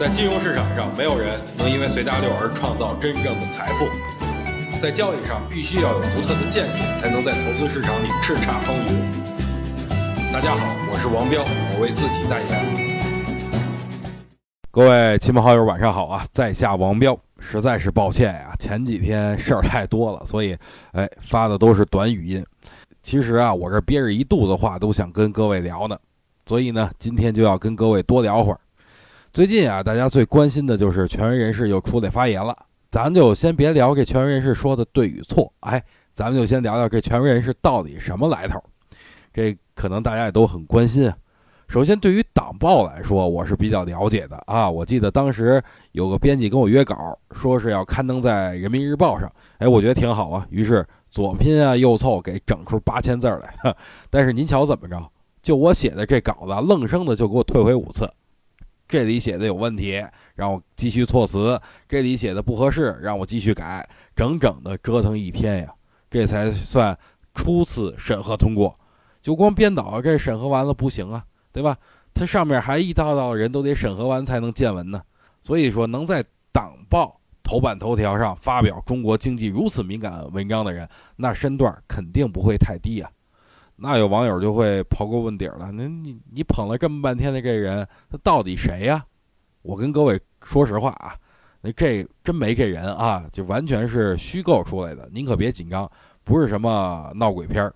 在金融市场上，没有人能因为随大流而创造真正的财富。在交易上，必须要有独特的见解，才能在投资市场里叱咤风云。大家好，我是王彪，我为自己代言。各位亲朋好友，晚上好啊！在下王彪，实在是抱歉呀，前几天事儿太多了，所以哎发的都是短语音。其实啊，我这憋着一肚子话，都想跟各位聊呢，所以呢，今天就要跟各位多聊会儿。最近啊，大家最关心的就是权威人士又出来发言了。咱就先别聊这权威人士说的对与错，哎，咱们就先聊聊这权威人士到底什么来头。这可能大家也都很关心。首先，对于党报来说，我是比较了解的啊。我记得当时有个编辑跟我约稿，说是要刊登在人民日报上，哎，我觉得挺好啊。于是左拼啊右凑，给整出八千字来。但是您瞧怎么着？就我写的这稿子，愣生的就给我退回五次。这里写的有问题，让我继续措辞；这里写的不合适，让我继续改，整整的折腾一天呀，这才算初次审核通过。就光编导这审核完了不行啊，对吧？它上面还一道道人都得审核完才能见文呢。所以说，能在党报头版头条上发表中国经济如此敏感文章的人，那身段肯定不会太低啊。那有网友就会刨根问底了，那你你捧了这么半天的这人，他到底谁呀？我跟各位说实话啊，那这真没这人啊，就完全是虚构出来的。您可别紧张，不是什么闹鬼片儿。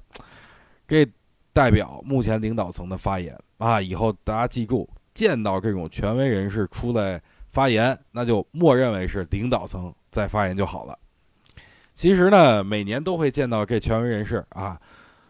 这代表目前领导层的发言啊，以后大家记住，见到这种权威人士出来发言，那就默认为是领导层在发言就好了。其实呢，每年都会见到这权威人士啊。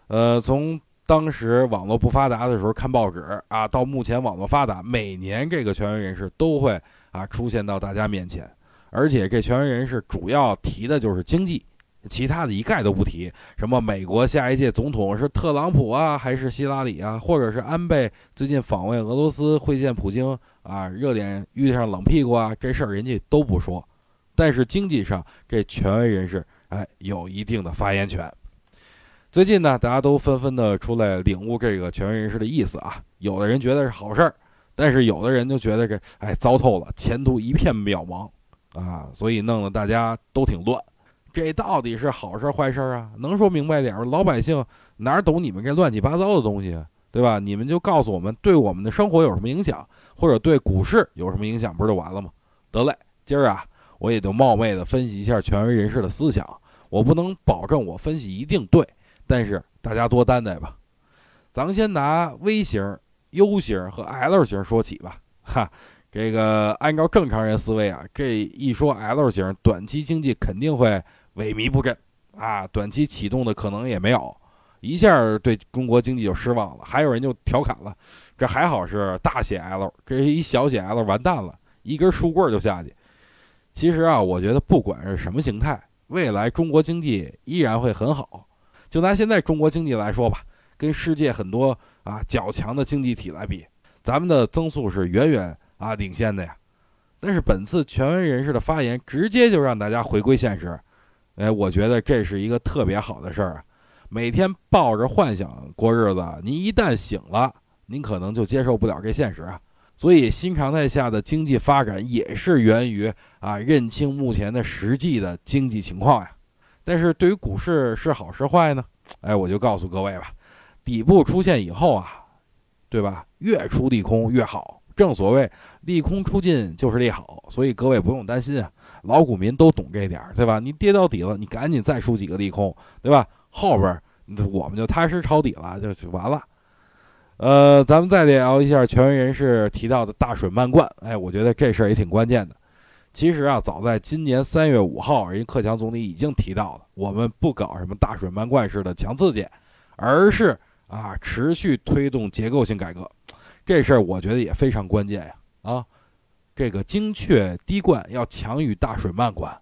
呃，从当时网络不发达的时候看报纸啊，到目前网络发达，每年这个权威人士都会啊出现到大家面前，而且这权威人士主要提的就是经济，其他的一概都不提。什么美国下一届总统是特朗普啊，还是希拉里啊，或者是安倍最近访问俄罗斯会见普京啊，热点遇上冷屁股啊，这事儿人家都不说。但是经济上，这权威人士哎有一定的发言权。最近呢，大家都纷纷的出来领悟这个权威人士的意思啊。有的人觉得是好事儿，但是有的人就觉得这哎糟透了，前途一片渺茫啊，所以弄得大家都挺乱。这到底是好事儿坏事儿啊？能说明白点儿？老百姓哪儿懂你们这乱七八糟的东西，对吧？你们就告诉我们，对我们的生活有什么影响，或者对股市有什么影响，不是就完了吗？得嘞，今儿啊，我也就冒昧的分析一下权威人士的思想，我不能保证我分析一定对。但是大家多担待吧，咱们先拿 V 型、U 型和 L 型说起吧。哈，这个按照正常人思维啊，这一说 L 型，短期经济肯定会萎靡不振啊，短期启动的可能也没有，一下对中国经济就失望了。还有人就调侃了，这还好是大写 L，这一小写 L 完蛋了，一根树棍就下去。其实啊，我觉得不管是什么形态，未来中国经济依然会很好。就拿现在中国经济来说吧，跟世界很多啊较强的经济体来比，咱们的增速是远远啊领先的呀。但是本次权威人士的发言，直接就让大家回归现实，哎，我觉得这是一个特别好的事儿啊。每天抱着幻想过日子，您一旦醒了，您可能就接受不了这现实啊。所以新常态下的经济发展也是源于啊认清目前的实际的经济情况呀。但是对于股市是好是坏呢？哎，我就告诉各位吧，底部出现以后啊，对吧？越出利空越好，正所谓利空出尽就是利好，所以各位不用担心啊，老股民都懂这点，对吧？你跌到底了，你赶紧再出几个利空，对吧？后边我们就踏实抄底了，就就完了。呃，咱们再聊一下权威人士提到的大水漫灌，哎，我觉得这事儿也挺关键的。其实啊，早在今年三月五号，人克强总理已经提到了，我们不搞什么大水漫灌式的强刺激，而是啊持续推动结构性改革。这事儿我觉得也非常关键呀！啊，这个精确滴灌要强于大水漫灌，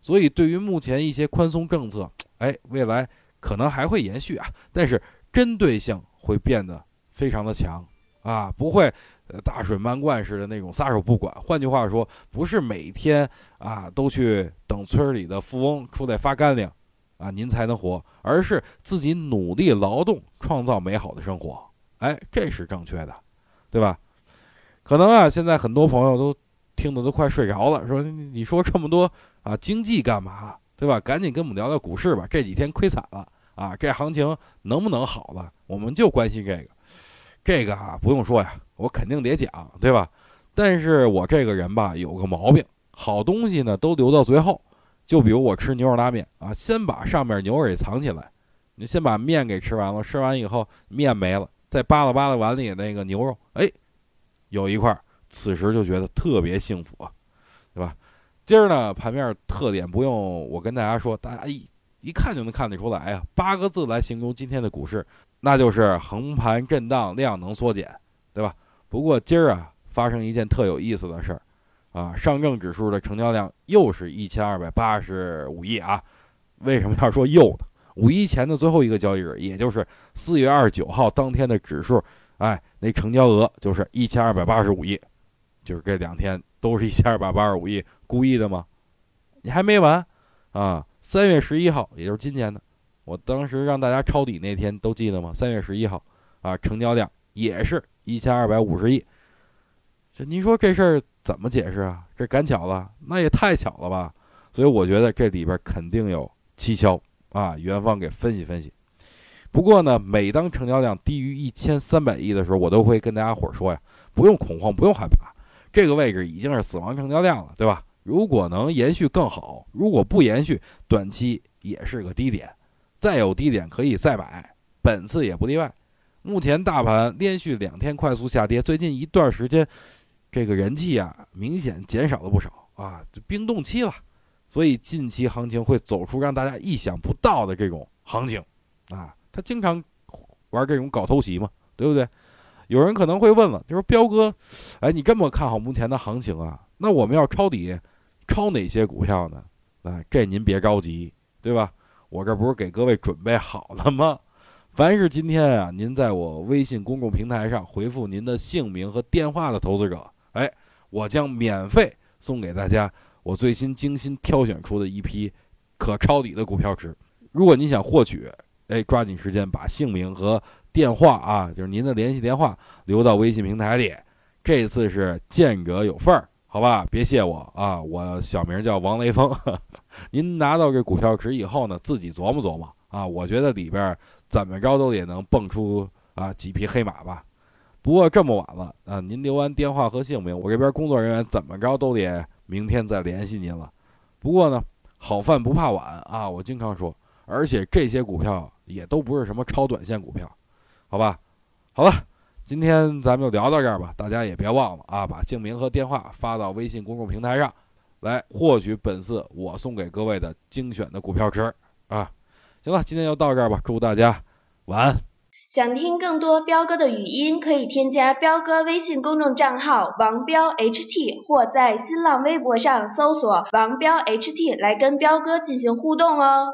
所以对于目前一些宽松政策，哎，未来可能还会延续啊，但是针对性会变得非常的强啊，不会。呃大水漫灌似的那种撒手不管，换句话说，不是每天啊都去等村里的富翁出来发干粮，啊您才能活，而是自己努力劳动，创造美好的生活。哎，这是正确的，对吧？可能啊，现在很多朋友都听得都快睡着了，说你说这么多啊经济干嘛？对吧？赶紧跟我们聊聊股市吧。这几天亏惨了啊，这行情能不能好了？我们就关心这个。这个啊，不用说呀，我肯定得讲，对吧？但是我这个人吧，有个毛病，好东西呢都留到最后。就比如我吃牛肉拉面啊，先把上面牛肉给藏起来，你先把面给吃完了，吃完以后面没了，再扒拉扒拉碗里那个牛肉，哎，有一块，此时就觉得特别幸福啊，对吧？今儿呢，盘面特点不用我跟大家说，大家一一看就能看得出来啊，八个字来形容今天的股市，那就是横盘震荡，量能缩减，对吧？不过今儿啊，发生一件特有意思的事儿。啊，上证指数的成交量又是一千二百八十五亿啊！为什么要说又呢？五一前的最后一个交易日，也就是四月二十九号当天的指数，哎，那成交额就是一千二百八十五亿，就是这两天都是一千二百八十五亿，故意的吗？你还没完啊！三月十一号，也就是今年的，我当时让大家抄底那天都记得吗？三月十一号啊，成交量也是一千二百五十亿。这您说这事儿？怎么解释啊？这赶巧了，那也太巧了吧！所以我觉得这里边肯定有蹊跷啊。元芳给分析分析。不过呢，每当成交量低于一千三百亿的时候，我都会跟大家伙说呀，不用恐慌，不用害怕，这个位置已经是死亡成交量了，对吧？如果能延续更好，如果不延续，短期也是个低点，再有低点可以再买，本次也不例外。目前大盘连续两天快速下跌，最近一段时间。这个人气啊，明显减少了不少啊，就冰冻期了，所以近期行情会走出让大家意想不到的这种行情，啊，他经常玩这种搞偷袭嘛，对不对？有人可能会问了，就说彪哥，哎，你这么看好目前的行情啊？那我们要抄底，抄哪些股票呢？啊，这您别着急，对吧？我这不是给各位准备好了吗？凡是今天啊，您在我微信公众平台上回复您的姓名和电话的投资者。哎，我将免费送给大家我最新精心挑选出的一批可抄底的股票池。如果您想获取，哎，抓紧时间把姓名和电话啊，就是您的联系电话留到微信平台里。这次是见者有份儿，好吧？别谢我啊，我小名叫王雷锋。您拿到这股票池以后呢，自己琢磨琢磨啊。我觉得里边怎么着都也能蹦出啊几匹黑马吧。不过这么晚了啊，您留完电话和姓名，我这边工作人员怎么着都得明天再联系您了。不过呢，好饭不怕晚啊，我经常说，而且这些股票也都不是什么超短线股票，好吧？好了，今天咱们就聊到这儿吧，大家也别忘了啊，把姓名和电话发到微信公众平台上，来获取本次我送给各位的精选的股票池啊。行了，今天就到这儿吧，祝大家晚安。想听更多彪哥的语音，可以添加彪哥微信公众账号王彪 HT，或在新浪微博上搜索王彪 HT 来跟彪哥进行互动哦。